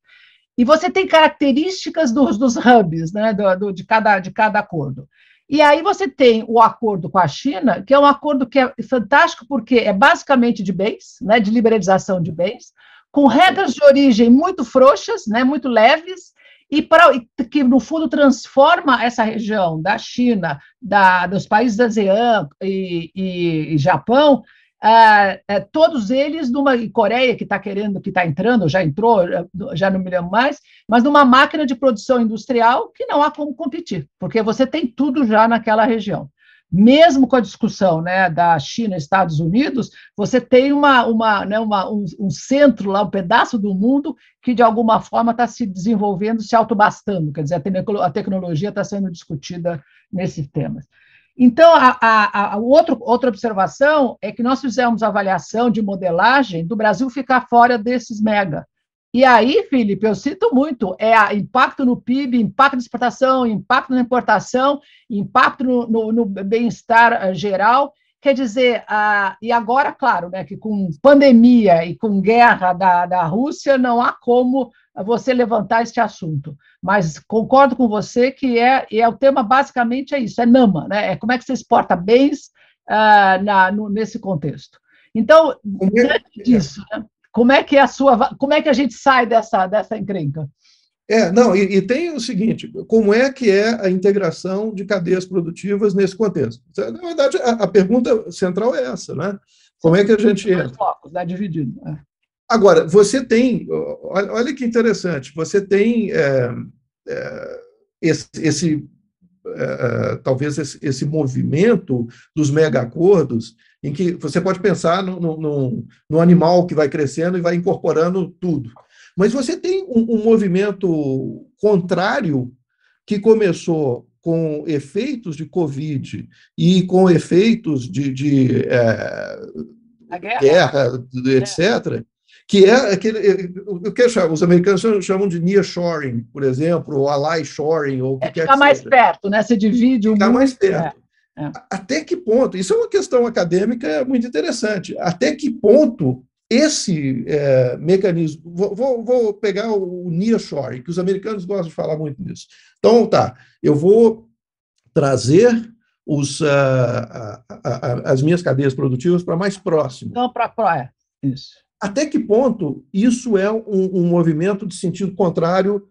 E você tem características dos, dos hubs, né, do, do, de, cada, de cada acordo. E aí você tem o acordo com a China, que é um acordo que é fantástico porque é basicamente de bens, né, de liberalização de bens, com regras de origem muito frouxas, né, muito leves, e que no fundo transforma essa região da China, da, dos países da ASEAN e, e, e Japão é, é, todos eles numa Coreia que está querendo, que está entrando, já entrou, já não me lembro mais, mas numa máquina de produção industrial que não há como competir, porque você tem tudo já naquela região. Mesmo com a discussão né, da China e Estados Unidos, você tem uma, uma, né, uma um, um, centro lá, um pedaço do mundo que, de alguma forma, está se desenvolvendo, se autobastando, quer dizer, a, tecnologia está sendo discutida nesses temas. Então, a, a, a outro, outra observação é que nós fizemos avaliação de modelagem do Brasil ficar fora desses mega. E aí, Felipe, eu cito muito, é impacto no PIB, impacto na exportação, impacto na importação, impacto no, no, no bem-estar eh, geral. Quer dizer, ah, e agora, claro, né, que com pandemia e com guerra da, da Rússia, não há como você levantar este assunto. Mas concordo com você que é, é o tema basicamente é isso, é NAMA, né? É como é que você exporta bens uh, na, no, nesse contexto. Então, diante disso, né? Como é que é a sua, como é que a gente sai dessa, dessa encrenca? É, não, e, e, tem o seguinte: como é que é a integração de cadeias produtivas nesse contexto? Na verdade, a, a pergunta central é essa, né? Como é que a gente entra? Focos, né? Dividido. É. Agora, você tem, olha que interessante, você tem é, é, esse, esse é, é, talvez esse, esse, movimento dos mega-acordos, em que você pode pensar no, no, no, animal que vai crescendo e vai incorporando tudo. Mas você tem um, um movimento contrário que começou com efeitos de Covid e com efeitos de, de é, guerra, guerra, etc., que é aquele o que os americanos chamam de nearshoring, por exemplo, ou ally shoring, ou o que é, quer ficar mais seja. perto, né? Você divide o ficar mais perto. É, é. Até que ponto? Isso é uma questão acadêmica muito interessante. Até que ponto esse é, mecanismo, vou, vou, vou, pegar o nearshoring, que os americanos gostam de falar muito nisso. Então, tá, eu vou trazer os, uh, uh, uh, as minhas cadeias produtivas para mais próximo. Não, para é, isso. Até que ponto isso é um, um movimento de sentido contrário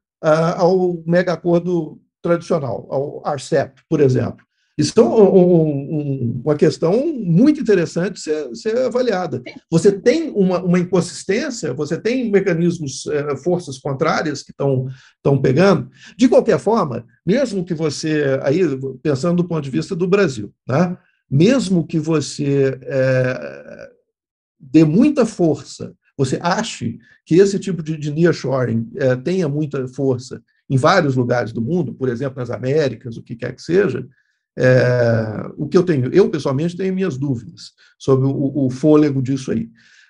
ao mega acordo tradicional, ao RCEP, por exemplo? Isso é um, um, uma questão muito interessante ser, ser avaliada. Você tem uma, uma, inconsistência, você tem mecanismos, eh, forças contrárias que estão pegando. De qualquer forma, mesmo que você, aí pensando do ponto de vista do Brasil, né, mesmo que você é, dê muita força, você ache que esse tipo de, de nearshoring é, tenha muita força em vários lugares do mundo, por exemplo, nas Américas, o que quer que seja, é, o que eu tenho, eu pessoalmente tenho minhas dúvidas sobre o, o fôlego disso aí.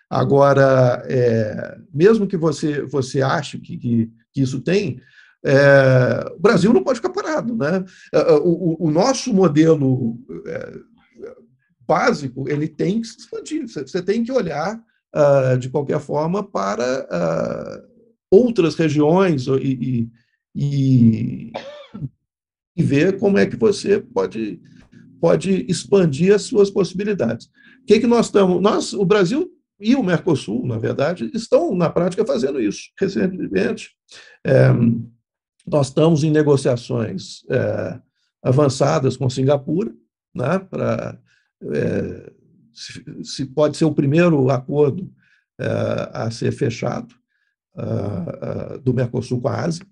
Agora, é, mesmo que você, você ache que, que, que isso tem, é, o Brasil não pode ficar parado. Né? É, é, o, o nosso modelo é, básico ele tem que se expandir. Você tem que olhar, uh, de qualquer forma, para uh, outras regiões e, e, e ver como é que você pode, pode expandir as suas possibilidades. O que, que nós estamos? Nós, o Brasil e o Mercosul, na verdade, estão na prática fazendo isso. Recentemente, é, nós estamos em negociações é, avançadas com Singapura, né, para é, se, se, pode ser o primeiro acordo é, a ser fechado uh, uh, do Mercosul com a Ásia.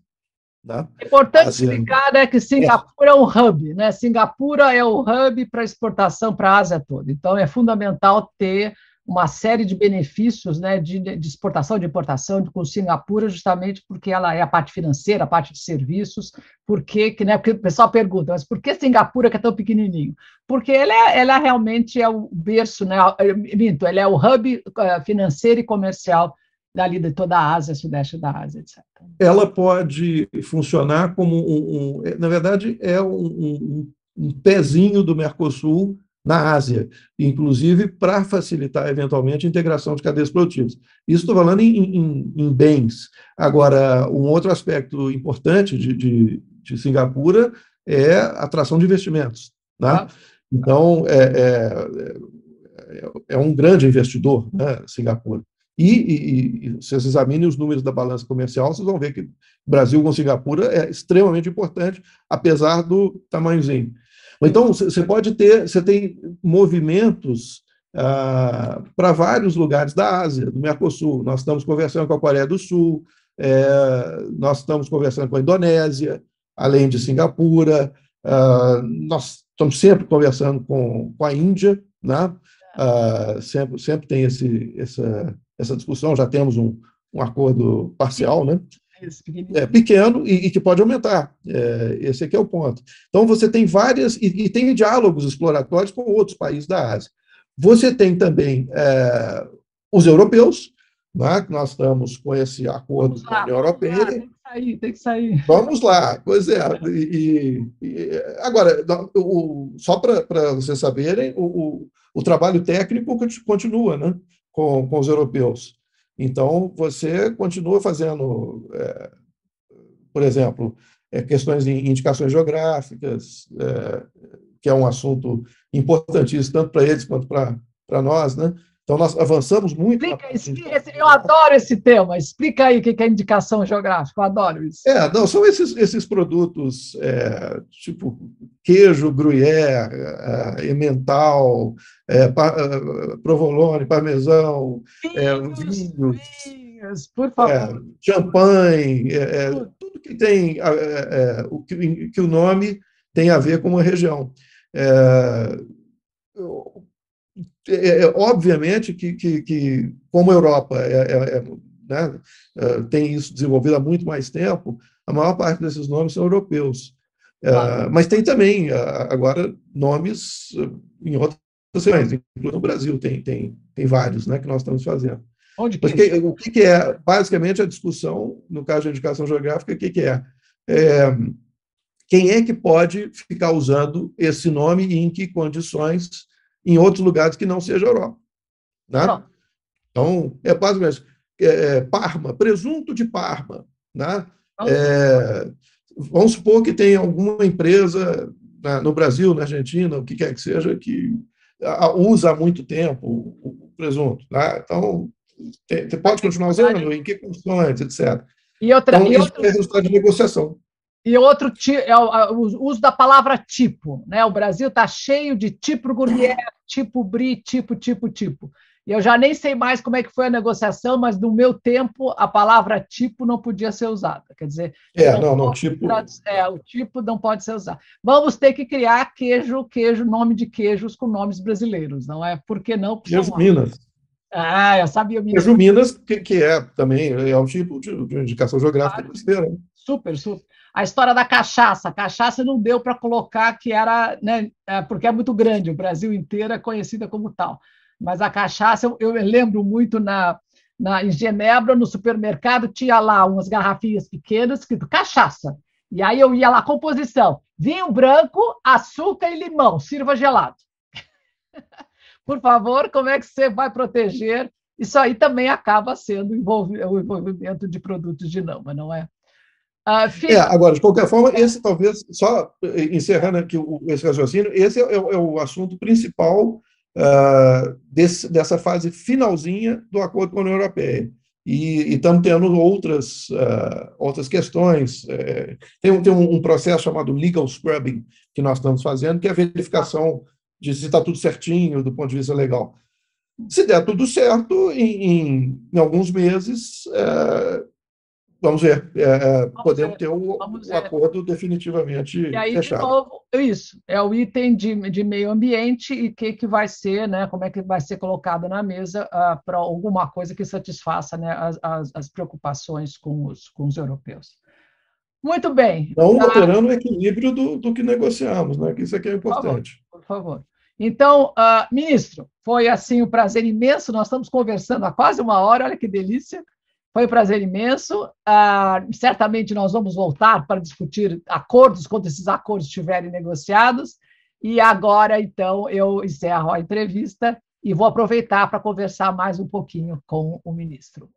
Né? Importante explicar né, que Singapura é. é um hub, né? Singapura é o hub para exportação para a Ásia toda. Então, é fundamental ter uma série de benefícios né, de, de exportação, de importação com Singapura, justamente porque ela é a parte financeira, a parte de serviços, porque, que, né, porque o pessoal pergunta, mas por que Singapura que é tão pequenininho? Porque ela, é, ela realmente é o berço, né, minto, ela é o hub eh, financeiro e comercial dali de toda a Ásia, sudeste da Ásia, etc. Ela pode funcionar como um, um na verdade, é um, um, um, pezinho do Mercosul na Ásia, inclusive para facilitar eventualmente a integração de cadeias produtivas. Isso estou falando em, em, em, bens. Agora, um outro aspecto importante de, de, de Singapura é a atração de investimentos. Né? Ah. Então, é, é, é, é um grande investidor, né, Singapura. E, e, e, vocês examinem os números da balança comercial, vocês vão ver que Brasil com Singapura é extremamente importante, apesar do tamanhozinho. Então, você pode ter, você tem movimentos ah, para vários lugares da Ásia, do Mercosul. Nós estamos conversando com a Coreia do Sul, é, nós estamos conversando com a Indonésia, além de Singapura, ah, nós estamos sempre conversando com, com a Índia, né? Ah, sempre, sempre tem esse, essa, essa discussão, já temos um, um acordo parcial, né? É, pequeno e, e, que pode aumentar. É, esse aqui é o ponto. Então, você tem várias, e, e, tem diálogos exploratórios com outros países da Ásia. Você tem também é, os europeus, né, que nós estamos com esse acordo com a União Europeia. Lá, tem que sair, tem que sair. Vamos lá, pois é. E, e agora, o, só para vocês saberem, o, o, o trabalho técnico continua, né? Com, com os europeus. Então, você continua fazendo, é, por exemplo, é, questões de indicações geográficas, é, que é um assunto importantíssimo tanto para eles quanto para nós, né? Então, nós avançamos muito. Explica, explica, eu adoro esse tema. Explica aí o que é indicação geográfica, eu adoro isso. É, não, são esses, esses produtos, é, tipo queijo gruyère, é, emmental, é, pa, é, provolone, parmesão, é, vinhos, vinhos, por favor. É, champanhe, tudo que tem o que, que, o nome tem a ver com uma região. É, é, obviamente que, que, que, como a Europa é, é, é né, é, tem isso desenvolvido há muito mais tempo, a maior parte desses nomes são europeus. Claro. mas tem também, agora, nomes em outras regiões, inclusive no Brasil, tem, tem, tem vários né, que nós estamos fazendo. Onde que Mas, o que, é, basicamente, a discussão, no caso de indicação geográfica, o que, que é? é? Quem é que pode ficar usando esse nome e em que condições em outros lugares que não seja Europa? Né? Então, é basicamente é, é, Parma, presunto de Parma. Né? É, vamos supor que tem alguma empresa na, no Brasil, na Argentina, o que quer que seja, que usa há muito tempo o, o presunto. Né? Então, você pode continuar usando? Em que condições, etc. E outra, então, e isso outro, é resultado de negociação. E outro é o, uso da palavra tipo. Né? O Brasil está cheio de tipo gourmet, tipo brie, tipo, tipo, tipo. E eu já nem sei mais como é que foi a negociação, mas no meu tempo a palavra tipo não podia ser usada. Quer dizer, é, não, não, tipo. É, o tipo não pode ser usado. Vamos ter que criar queijo, queijo, nome de queijos com nomes brasileiros, não é? Por que não? Queijo Minas. Ah, eu sabia Minas. Queijo Minas, que, que é também é um tipo de, de indicação geográfica claro. brasileira. Né? Super, super. A história da cachaça. A cachaça não deu para colocar que era, né, é, porque é muito grande, o Brasil inteiro é conhecida como tal mas a cachaça, eu, eu lembro muito na, na, em Genebra, no supermercado, tinha lá umas garrafinhas pequenas escrito cachaça. E aí eu ia lá, composição: vinho branco, açúcar e limão, sirva gelado. Por favor, como é que você vai proteger? Isso aí também acaba sendo o envolvimento de produtos de Nama, não é? Uh, é, agora, de qualquer forma, esse talvez, só encerrando aqui esse raciocínio, esse é, é, é o assunto principal uh, desse, dessa fase finalzinha do acordo com a União Europeia. E, estamos tendo outras, uh, outras questões. É, tem, tem um, um, processo chamado legal scrubbing que nós estamos fazendo, que é a verificação de se está tudo certinho do ponto de vista legal. Se der tudo certo, em, em, em alguns meses, uh, Vamos ver. É, é vamos podemos ver. ter o, o acordo definitivamente e aí, fechado. De novo, isso, é o item de, de meio ambiente e o que, que vai ser, né, como é que vai ser colocado na mesa uh, para alguma coisa que satisfaça né, as, as, as, preocupações com os, com os europeus. Muito bem. Não tá. alterando o equilíbrio do, do que negociamos, né, que isso aqui é importante. Por favor. Por favor. Então, uh, ministro, foi assim um prazer imenso. Nós estamos conversando há quase uma hora, olha que delícia. Foi um prazer imenso. Uh, certamente nós vamos voltar para discutir acordos, quando esses acordos estiverem negociados. E agora, então, eu encerro a entrevista e vou aproveitar para conversar mais um pouquinho com o ministro.